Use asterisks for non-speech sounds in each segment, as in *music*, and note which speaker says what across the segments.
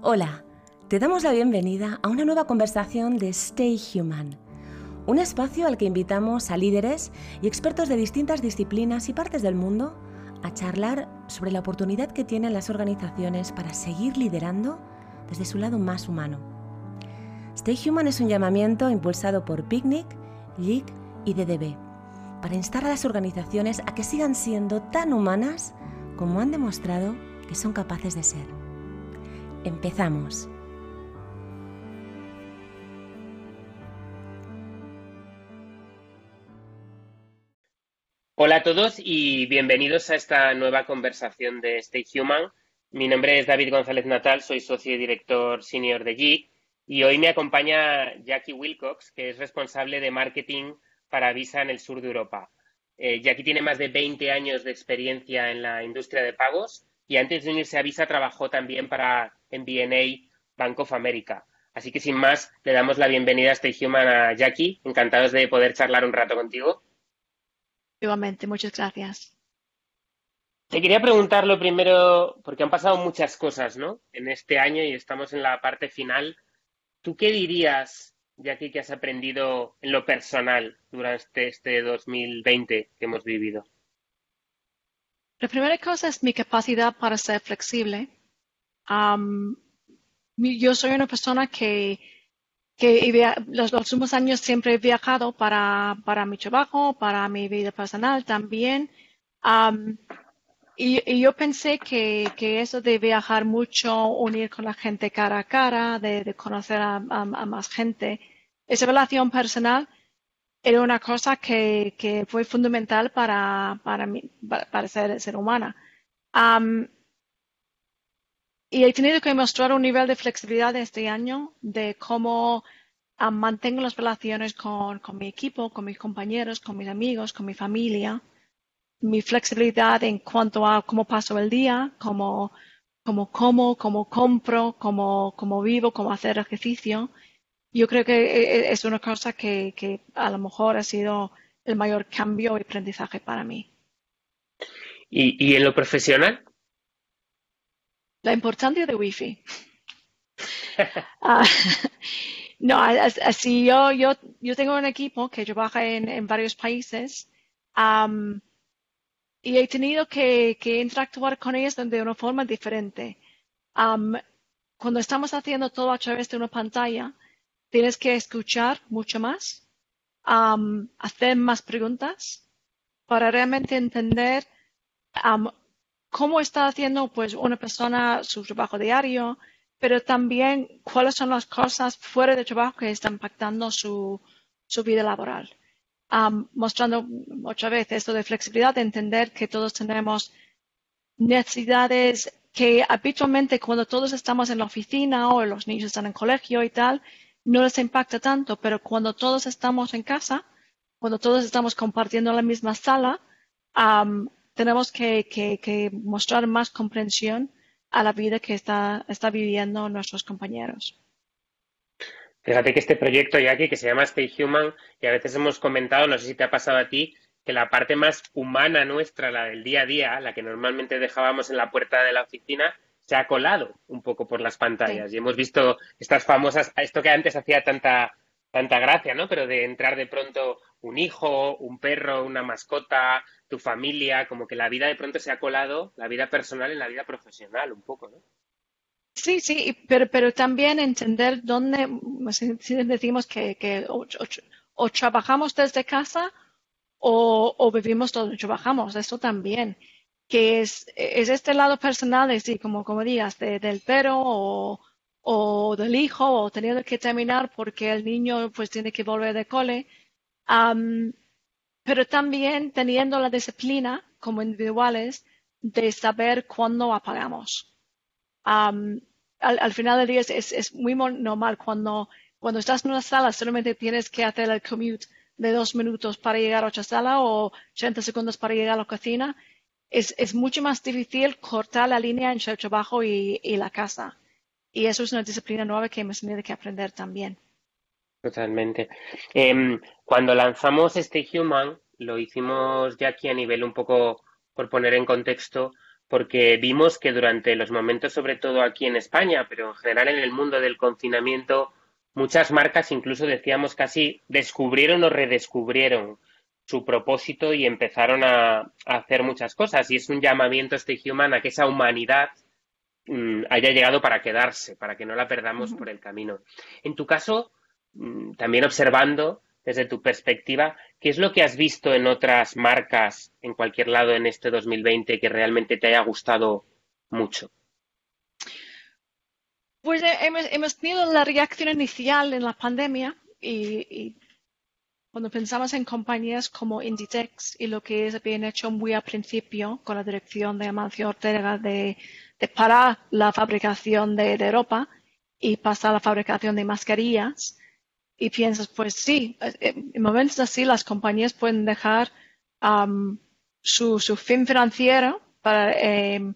Speaker 1: Hola, te damos la bienvenida a una nueva conversación de Stay Human, un espacio al que invitamos a líderes y expertos de distintas disciplinas y partes del mundo a charlar sobre la oportunidad que tienen las organizaciones para seguir liderando desde su lado más humano. Stay Human es un llamamiento impulsado por Picnic, LIC y DDB para instar a las organizaciones a que sigan siendo tan humanas como han demostrado que son capaces de ser. Empezamos.
Speaker 2: Hola a todos y bienvenidos a esta nueva conversación de Stay Human. Mi nombre es David González Natal, soy socio y director senior de GIG y hoy me acompaña Jackie Wilcox, que es responsable de marketing para Visa en el sur de Europa. Eh, Jackie tiene más de 20 años de experiencia en la industria de pagos y antes de unirse a Visa trabajó también para MBNA Bank of America. Así que sin más, le damos la bienvenida a Stay Human a Jackie. Encantados de poder charlar un rato contigo.
Speaker 3: Igualmente, muchas gracias.
Speaker 2: Te quería preguntar lo primero, porque han pasado muchas cosas, ¿no? En este año y estamos en la parte final. ¿Tú qué dirías ya que, has aprendido en lo personal durante este 2020 que hemos vivido?
Speaker 3: La primera cosa es mi capacidad para ser flexible. Yo soy una persona que, que los, últimos años siempre he viajado para, para mi trabajo, para mi vida personal también. y, yo pensé que, que, eso de viajar mucho, unir con la gente cara a cara, de, conocer a, más gente, esa relación personal era una cosa que, que fue fundamental para, para, mí, para, ser, ser humana. Y he tenido que mostrar un nivel de flexibilidad este año de cómo mantengo las relaciones con, con, mi equipo, con mis compañeros, con mis amigos, con mi familia mi flexibilidad en cuanto a cómo paso el día, cómo, cómo como, cómo compro, cómo, cómo vivo, cómo hacer ejercicio. Yo creo que e, e, es una cosa que, que a lo mejor ha sido el mayor cambio y aprendizaje para mí.
Speaker 2: ¿Y, y en lo profesional?
Speaker 3: La importancia de Wi-Fi. *laughs* Ah, *laughs* no, así yo, yo, yo tengo un equipo que trabaja en, en varios países y he tenido que, interactuar con ellos de una forma diferente. cuando estamos haciendo todo a través de una pantalla, tienes que escuchar mucho más, hacer más preguntas para realmente entender cómo está haciendo pues una persona su trabajo diario, pero también cuáles son las cosas fuera de trabajo que están impactando su vida laboral. Mostrando otra vez esto de flexibilidad, de entender que todos tenemos necesidades que habitualmente cuando todos estamos en la oficina o los niños están en colegio y tal, no les impacta tanto, pero cuando todos estamos en casa, cuando todos estamos compartiendo la misma sala, tenemos que, mostrar más comprensión a la vida que está, está viviendo nuestros compañeros.
Speaker 2: Fíjate que este proyecto, Jackie, que se llama Stay Human, y a veces hemos comentado, no sé si te ha pasado a ti, que la parte más humana nuestra, la del día a día, la que normalmente dejábamos en la puerta de la oficina, se ha colado un poco por las pantallas. Y hemos visto estas famosas, esto que antes hacía tanta, tanta gracia, ¿no? Pero de entrar de pronto un hijo, un perro, una mascota, tu familia, como que la vida de pronto se ha colado, la vida personal en la vida profesional, un poco, ¿no?
Speaker 3: Sí, sí, pero, pero también entender dónde, si decimos que, que o, trabajamos desde casa o, o vivimos donde trabajamos, eso también, que es, es este lado personal, es decir, como, como digas, del perro o, o del hijo o teniendo que terminar porque el niño pues tiene que volver de cole, pero también teniendo la disciplina como individuales de saber cuándo apagamos al, final del día es, muy normal cuando, cuando estás en una sala solamente tienes que hacer el commute de dos minutos para llegar a otra sala o 30 segundos para llegar a la cocina. Es, es mucho más difícil cortar la línea entre el trabajo y, la casa. Y eso es una disciplina nueva que hemos tenido que aprender también.
Speaker 2: Totalmente. Em, cuando lanzamos este Human, lo hicimos ya aquí a nivel un poco, por poner en contexto, porque vimos que durante los momentos, sobre todo aquí en España, pero en general en el mundo del confinamiento, muchas marcas incluso decíamos casi descubrieron o redescubrieron su propósito y empezaron a, a hacer muchas cosas. Y es un llamamiento este Human a que esa humanidad haya llegado para quedarse, para que no la perdamos por el camino. En tu caso, mm, también observando desde tu perspectiva, ¿qué es lo que has visto en otras marcas en cualquier lado en este 2020 que realmente te haya gustado mucho?
Speaker 3: Pues eh, hemos, hemos tenido la reacción inicial en la pandemia y, y, cuando pensamos en compañías como Inditex y lo que habían hecho muy al principio con la dirección de Amancio Ortega de, parar la fabricación de, ropa y pasar a la fabricación de mascarillas, y piensas, pues sí, en momentos así las compañías pueden dejar um, su, su, fin financiero para, eh,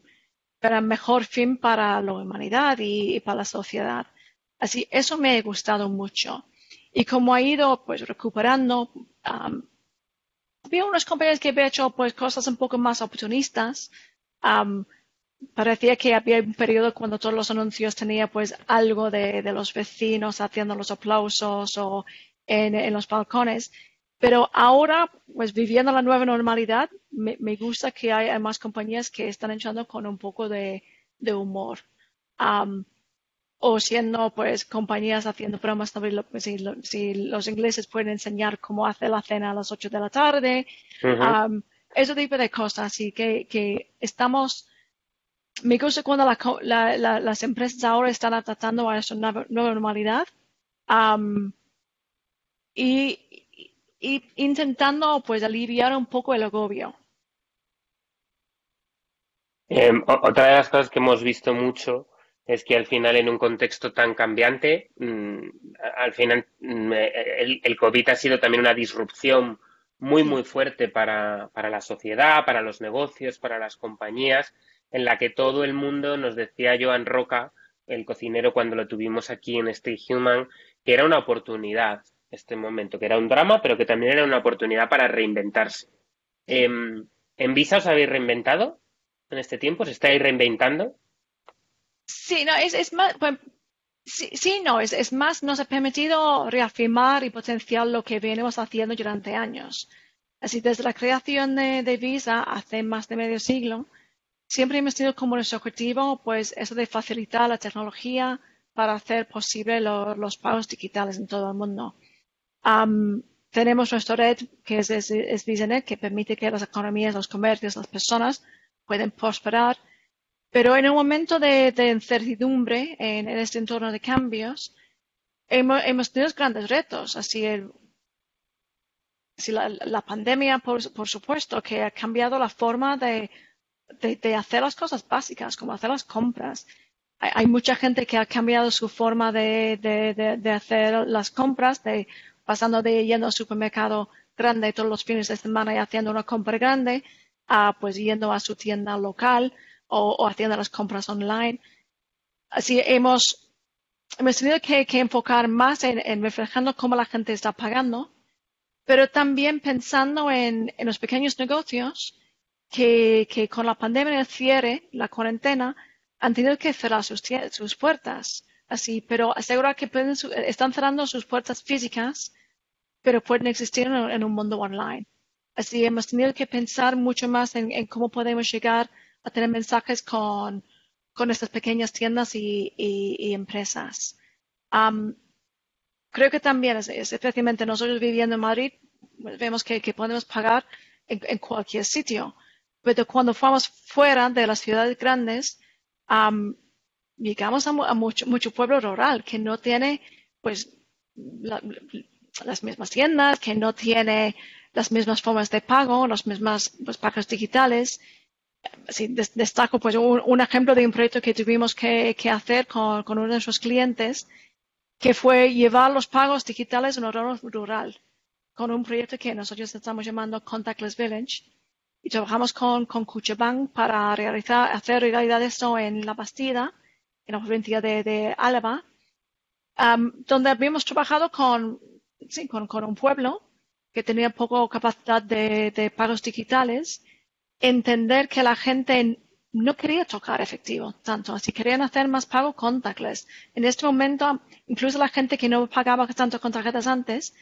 Speaker 3: para mejor fin para la humanidad y, para la sociedad. Así, eso me ha gustado mucho. Y como ha ido pues recuperando, um, había unas compañías que habían hecho pues cosas un poco más oportunistas. Um, parecía que había un periodo cuando todos los anuncios tenían pues algo de, de los vecinos haciendo los aplausos o en, en, los balcones. Pero ahora, pues viviendo la nueva normalidad, me, me gusta que hay, más compañías que están echando con un poco de, de humor. Um, o siendo pues compañías haciendo bromas si, si, los ingleses pueden enseñar cómo hacer la cena a las 8 de la tarde, uh -huh. um, ese tipo de cosas. Así que, que estamos me gusta cuando la, la, la, las empresas ahora están adaptando a esa nueva, nueva normalidad um, y, y, intentando pues aliviar un poco el agobio.
Speaker 2: Eh, otra de las cosas que hemos visto mucho es que al final en un contexto tan cambiante, mmm, al final mmm, el, el, COVID ha sido también una disrupción muy, muy fuerte para, para la sociedad, para los negocios, para las compañías en la que todo el mundo nos decía Joan Roca, el cocinero, cuando lo tuvimos aquí en Stay Human, que era una oportunidad este momento, que era un drama, pero que también era una oportunidad para reinventarse. Eh, ¿En Visa os habéis reinventado en este tiempo? ¿Se estáis reinventando?
Speaker 3: Sí, no, es, es más, pues, sí, sí, no, es, es, más, nos ha permitido reafirmar y potenciar lo que venimos haciendo durante años. Así, desde la creación de, de Visa hace más de medio siglo, siempre hemos tenido como nuestro objetivo, pues, eso de facilitar la tecnología para hacer posible lo, los pagos digitales en todo el mundo. Um, tenemos nuestra red, que es, es, es VisaNet, que permite que las economías, los comercios, las personas pueden prosperar. Pero en un momento de, incertidumbre en, este entorno de cambios, hemos, hemos tenido grandes retos. Así, el, la, pandemia, por, supuesto, que ha cambiado la forma de hacer las cosas básicas, como hacer las compras. Hay, mucha gente que ha cambiado su forma de, hacer las compras, de pasando de yendo al supermercado grande todos los fines de semana y haciendo una compra grande, a pues yendo a su tienda local o, haciendo las compras online. Así hemos, hemos tenido que, enfocar más en, reflejando cómo la gente está pagando, pero también pensando en, los pequeños negocios que, que con la pandemia, el cierre, la cuarentena, han tenido que cerrar sus, sus puertas. Así, pero asegurar que pueden, están cerrando sus puertas físicas, pero pueden existir en, un mundo online. Así, hemos tenido que pensar mucho más en cómo podemos llegar a tener mensajes con, con estas pequeñas tiendas y, y, empresas. Creo que también, especialmente nosotros viviendo en Madrid, vemos que, que podemos pagar en, cualquier sitio pero cuando fuimos fuera de las ciudades grandes, llegamos a, a, mucho, mucho pueblo rural que no tiene, pues, la, las mismas tiendas, que no tiene las mismas formas de pago, las mismas pues, pagos digitales. Des, destaco pues un, un, ejemplo de un proyecto que tuvimos que, que hacer con, con, uno de nuestros clientes, que fue llevar los pagos digitales en un rural, con un proyecto que nosotros estamos llamando Contactless Village. Y trabajamos con, con Cuchabank para realizar, hacer realidad esto en La Bastida, en la provincia de, de Álava, um, donde habíamos trabajado con, sí, con, con, un pueblo que tenía poco capacidad de, de, pagos digitales, entender que la gente no quería tocar efectivo tanto, así querían hacer más pago contactless. En este momento, incluso la gente que no pagaba tanto con tarjetas antes,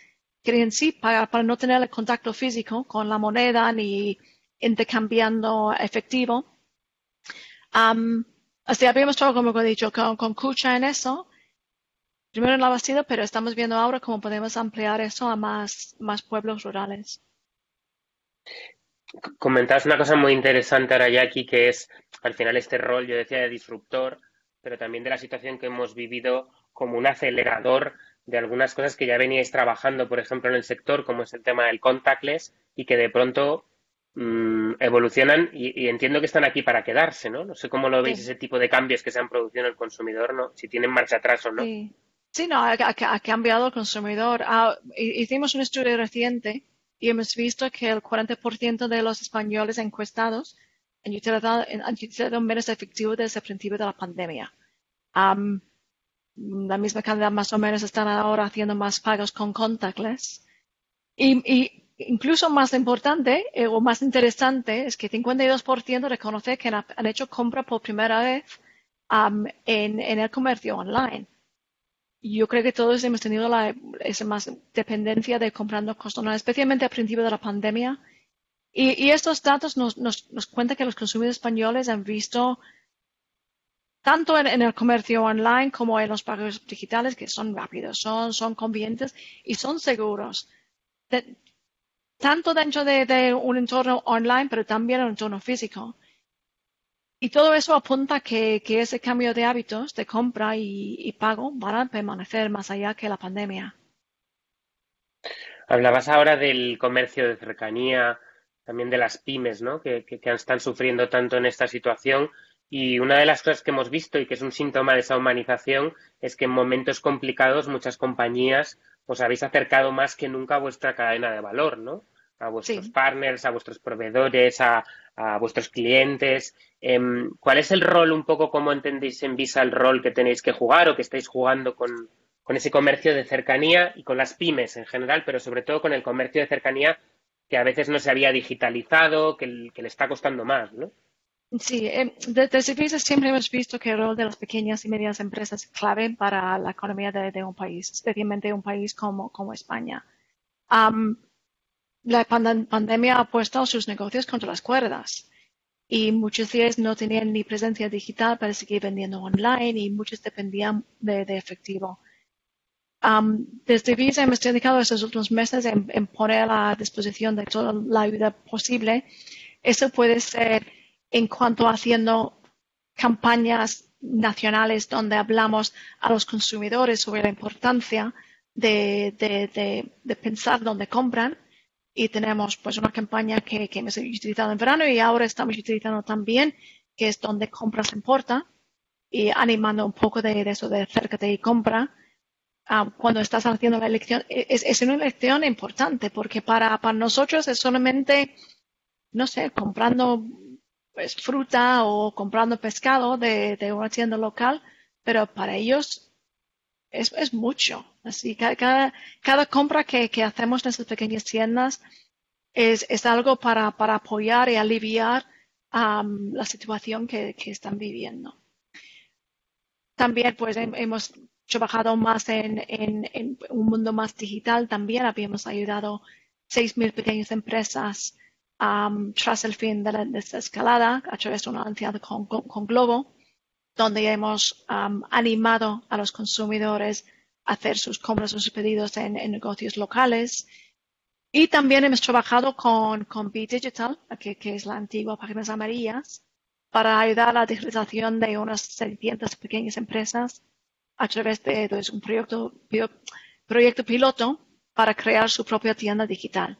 Speaker 3: querían sí pagar para no tener el contacto físico con la moneda ni intercambiando efectivo. así habíamos trabajado, como he dicho, con, con Kucha en eso, primero en la Bastida, pero estamos viendo ahora cómo podemos ampliar eso a más, más pueblos rurales.
Speaker 2: Comentabas una cosa muy interesante ahora, Jackie, que es al final este rol, yo decía, de disruptor, pero también de la situación que hemos vivido como un acelerador de algunas cosas que ya veníais trabajando, por ejemplo, en el sector, como es el tema del contactless, y que de pronto mm, evolucionan y, entiendo que están aquí para quedarse, ¿no? No sé cómo lo veis ese tipo de cambios que se han producido en el consumidor, ¿no? Si tienen marcha atrás o no.
Speaker 3: Sí, no, ha, cambiado el consumidor. Ah, hicimos un estudio reciente y hemos visto que el 40% de los españoles encuestados han utilizado, menos efectivo desde el principio de la pandemia. la misma cantidad más o menos están ahora haciendo más pagos con contactless. Y, incluso más importante eh, o más interesante es que 52% reconoce que han, hecho compra por primera vez en el comercio online yo creo que todos hemos tenido la, esa más dependencia de comprando cosas especialmente al principio de la pandemia. Y, estos datos nos, cuentan que los consumidores españoles han visto tanto en, el comercio online como en los pagos digitales que son rápidos, son, son convenientes y son seguros. tanto dentro de, de, un entorno online, pero también en un entorno físico. Y todo eso apunta que, que ese cambio de hábitos de compra y, pago van a permanecer más allá que la pandemia.
Speaker 2: Hablabas ahora del comercio de cercanía, también de las pymes, ¿no? Que, que, están sufriendo tanto en esta situación. Y una de las cosas que hemos visto y que es un síntoma de esa humanización es que en momentos complicados muchas compañías os habéis acercado más que nunca a vuestra cadena de valor, ¿no? A vuestros partners, a vuestros proveedores, a, a vuestros clientes. Em, ¿Cuál es el rol, un poco cómo entendéis en Visa el rol que tenéis que jugar o que estáis jugando con, ese comercio de cercanía y con las pymes en general, pero sobre todo con el comercio de cercanía que a veces no se había digitalizado, que, le está costando más, ¿no?
Speaker 3: Sí, eh, desde Visa siempre hemos visto que el rol de las pequeñas y medianas empresas es clave para la economía de, un país, especialmente un país como, como España la pandemia ha puesto sus negocios contra las cuerdas y muchos de ellos no tenían ni presencia digital para seguir vendiendo online y muchos dependían de, efectivo. desde Visa hemos dedicado estos últimos meses en, poner a disposición de toda la ayuda posible. Eso puede ser en cuanto a haciendo campañas nacionales donde hablamos a los consumidores sobre la importancia de pensar dónde compran y tenemos pues una campaña que, que hemos utilizado en verano y ahora estamos utilizando también, que es donde compras importa y animando un poco de, eso de acércate y compra. Ah, cuando estás haciendo la elección, e, es, es una elección importante porque para, para nosotros es solamente, no sé, comprando pues, fruta o comprando pescado de, de una tienda local, pero para ellos es, es mucho. Así que cada, cada compra que, que, hacemos en esas pequeñas tiendas es, es algo para, para, apoyar y aliviar la situación que, que, están viviendo. También pues hemos trabajado más en, en, en, un mundo más digital. También habíamos ayudado 6.000 pequeñas empresas tras el fin de la desescalada a través de una alianza con, con Globo donde hemos animado a los consumidores hacer sus compras o sus pedidos en, negocios locales. Y también hemos trabajado con, con Digital, que, es la antigua Páginas Amarillas, para ayudar a la digitalización de unas 600 pequeñas empresas a través de, un proyecto, proyecto piloto para crear su propia tienda digital.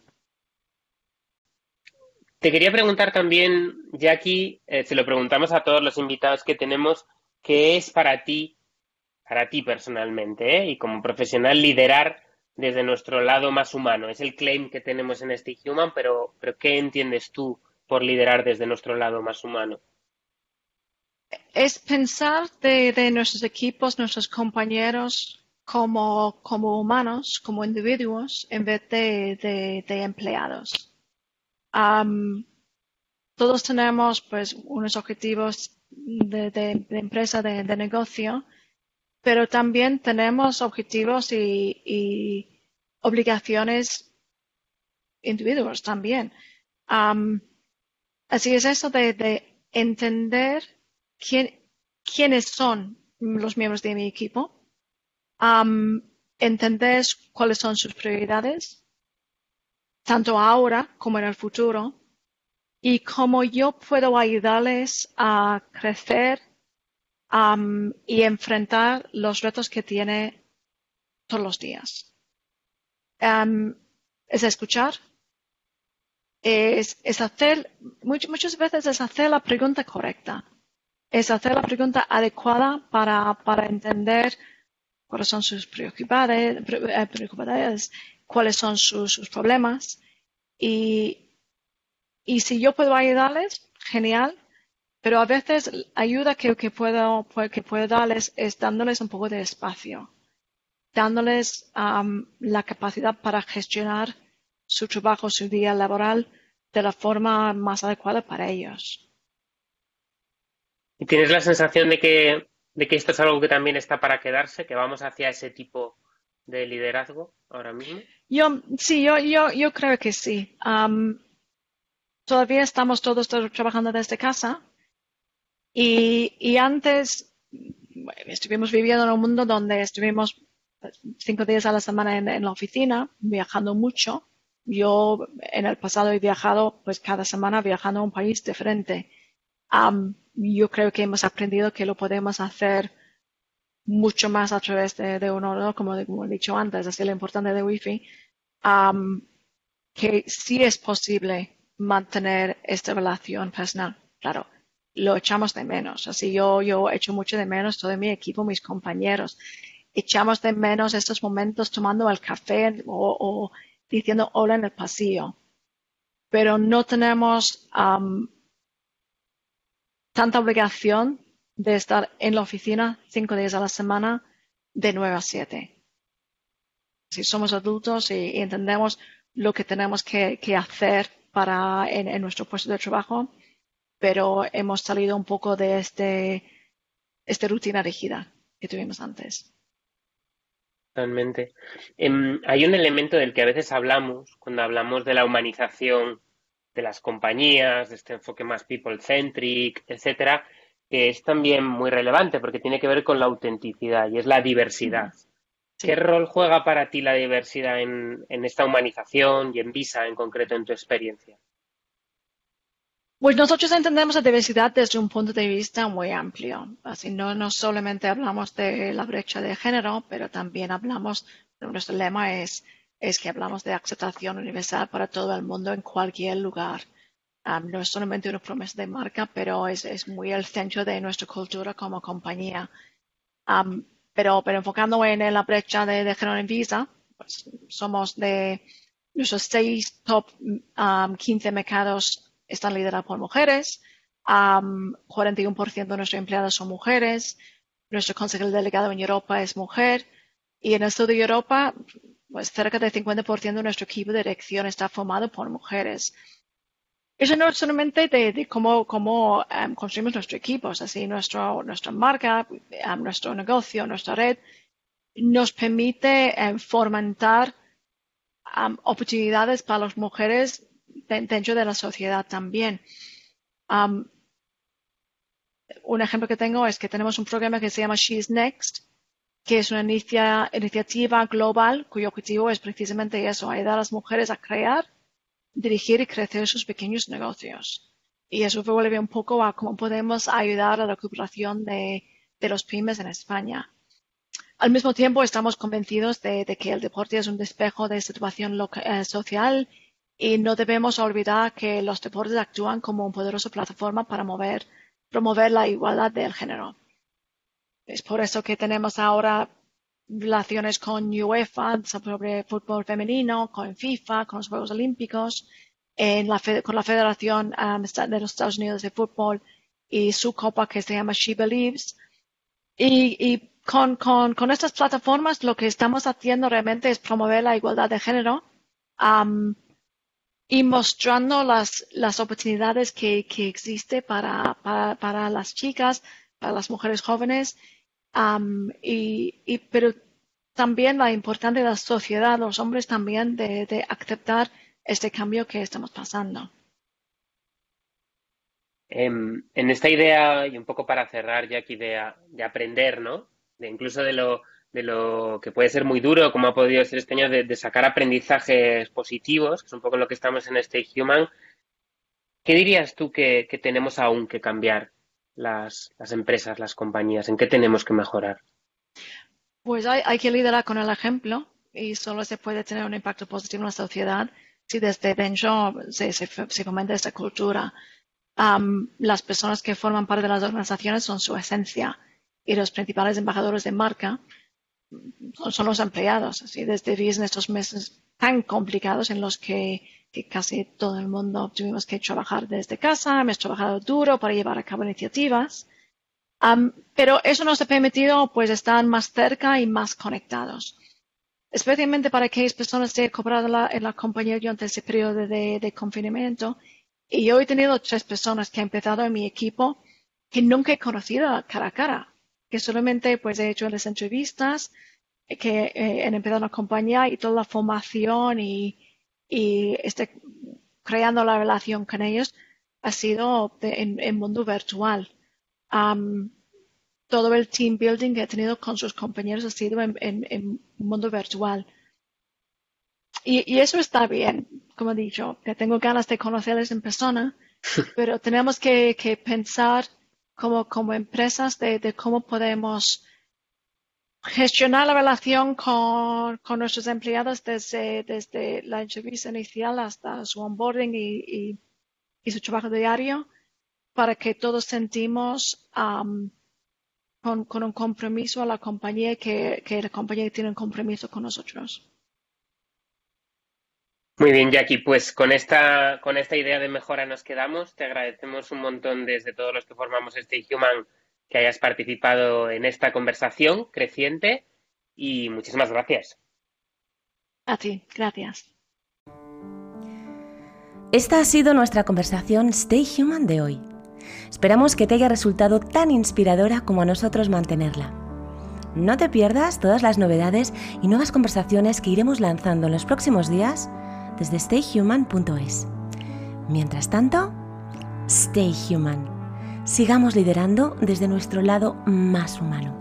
Speaker 2: Te quería preguntar también, Jackie, eh, se lo preguntamos a todos los invitados que tenemos, ¿qué es para ti, para ti personalmente, eh, y como profesional, liderar desde nuestro lado más humano? Es el claim que tenemos en este Human, pero, pero ¿qué entiendes tú por liderar desde nuestro lado más humano?
Speaker 3: Es pensar de, nuestros equipos, nuestros compañeros, como, como humanos, como individuos, en vez de empleados todos tenemos pues unos objetivos de, empresa, de, negocio, pero también tenemos objetivos y, obligaciones individuos también. así es eso de, entender quién, quiénes son los miembros de mi equipo, entender cuáles son sus prioridades, tanto ahora como en el futuro, y cómo yo puedo ayudarles a crecer y enfrentar los retos que tiene todos los días. es escuchar, es, hacer, muchas veces es hacer la pregunta correcta, es hacer la pregunta adecuada para, para entender cuáles son sus preocupaciones, eh, cuáles son sus, problemas. Y, y, si yo puedo ayudarles, genial. Pero a veces ayuda que, que, puedo, que puedo darles es dándoles un poco de espacio, dándoles la capacidad para gestionar su trabajo, su día laboral de la forma más adecuada para ellos.
Speaker 2: ¿Y tienes la sensación de que de que esto es algo que también está para quedarse, que vamos hacia ese tipo de liderazgo ahora mismo?
Speaker 3: Yo, sí, yo, yo, yo creo que sí. todavía estamos todos trabajando desde casa y, antes estuvimos viviendo en un mundo donde estuvimos cinco días a la semana en, la oficina, viajando mucho. Yo en el pasado he viajado pues cada semana viajando a un país diferente yo creo que hemos aprendido que lo podemos hacer mucho más a través de, de un ordenador, como, he dicho antes, así lo importante de Wi-Fi, que sí es posible mantener esta relación personal. Claro, lo echamos de menos. Así yo, yo echo mucho de menos todo mi equipo, mis compañeros. Echamos de menos estos momentos tomando el café o, diciendo hola en el pasillo. Pero no tenemos tanta obligación de estar en la oficina cinco días a la semana de nueve a siete. Si somos adultos y, entendemos lo que tenemos que, hacer para en, nuestro puesto de trabajo, pero hemos salido un poco de este, esta rutina rígida que tuvimos antes.
Speaker 2: Totalmente. Em, hay un elemento del que a veces hablamos cuando hablamos de la humanización de las compañías, de este enfoque más people-centric, etcétera, que es también muy relevante porque tiene que ver con la autenticidad y es la diversidad. ¿Qué rol juega para ti la diversidad en, esta humanización y en Visa en concreto en tu experiencia?
Speaker 3: Pues nosotros entendemos la diversidad desde un punto de vista muy amplio. Así no, no solamente hablamos de la brecha de género, pero también hablamos, nuestro lema es es que hablamos de aceptación universal para todo el mundo en cualquier lugar. no es solamente una promesa de marca, pero es, muy el centro de nuestra cultura como compañía. pero, pero enfocando en, la brecha de, género en Visa, pues, somos de nuestros seis top 15 mercados están liderados por mujeres. 41% de nuestros empleados son mujeres. Nuestro consejero delegado en Europa es mujer. Y en el sur de Europa, pues cerca del 50% de nuestro equipo de dirección está formado por mujeres. Eso no es solamente de, cómo, cómo em, construimos nuestro equipo, así nuestro, nuestra marca, em, nuestro negocio, nuestra red, nos permite um, fomentar oportunidades para las mujeres dentro de la sociedad también. un ejemplo que tengo es que tenemos un programa que se llama She's Next, que es una iniciativa global cuyo objetivo es precisamente eso, ayudar a las mujeres a crear, dirigir y crecer sus pequeños negocios. Y eso vuelve un poco a cómo podemos ayudar a la recuperación de, los pymes en España. Al mismo tiempo, estamos convencidos de, que el deporte es un despejo de situación eh, social y no debemos olvidar que los deportes actúan como una poderosa plataforma para promover la igualdad del género. Es por eso que tenemos ahora relaciones con UEFA sobre fútbol femenino, con FIFA, con los Juegos Olímpicos, con la Federación um, de los Estados Unidos de Fútbol y su copa que se llama She Believes. Y, con, estas plataformas lo que estamos haciendo realmente es promover la igualdad de género um, y mostrando las, las oportunidades que, que existe para, para, para, las chicas, para las mujeres jóvenes, y, pero también la importancia de la sociedad, los hombres también, de, de aceptar este cambio que estamos pasando.
Speaker 2: En, en, esta idea, y un poco para cerrar ya aquí de, de aprender, ¿no? De incluso de de lo que puede ser muy duro, como ha podido ser este año, de, sacar aprendizajes positivos, que es un poco lo que estamos en este Human. ¿Qué dirías tú que, tenemos aún que cambiar las, empresas, las compañías? ¿En qué tenemos que mejorar?
Speaker 3: Pues hay, que liderar con el ejemplo y solo se puede tener un impacto positivo en la sociedad si desde dentro se, se, fomenta esta cultura. las personas que forman parte de las organizaciones son su esencia y los principales embajadores de marca son los empleados. Así desde en estos meses tan complicados en los que, casi todo el mundo tuvimos que trabajar desde casa, hemos trabajado duro para llevar a cabo iniciativas. pero eso nos ha permitido pues estar más cerca y más conectados. Especialmente para aquellas personas que han cobrado en la compañía durante ese periodo de, de confinamiento. Y yo he tenido tres personas que han empezado en mi equipo que nunca he conocido cara a cara que solamente pues he hecho las entrevistas, eh, que eh, han empezado a compañía y toda la formación y, y este, creando la relación con ellos ha sido en, en, mundo virtual. todo el team building que he tenido con sus compañeros ha sido en, en mundo virtual. Y, y, eso está bien, como he dicho, que tengo ganas de conocerles en persona, *laughs* pero tenemos que, que pensar como, como empresas de, cómo podemos gestionar la relación con, con nuestros empleados desde, desde, la entrevista inicial hasta su onboarding y, y, su trabajo diario para que todos sentimos con, con, un compromiso a la compañía que, que la compañía tiene un compromiso con nosotros.
Speaker 2: Muy bien, Jackie, pues con esta, con esta idea de mejora nos quedamos. Te agradecemos un montón desde todos los que formamos este Human que hayas participado en esta conversación creciente y muchísimas gracias.
Speaker 3: A ti, gracias.
Speaker 1: Esta ha sido nuestra conversación Stay Human de hoy. Esperamos que te haya resultado tan inspiradora como a nosotros mantenerla. No te pierdas todas las novedades y nuevas conversaciones que iremos lanzando en los próximos días desde stayhuman.es. Mientras tanto, stay human. Sigamos liderando desde nuestro lado más humano.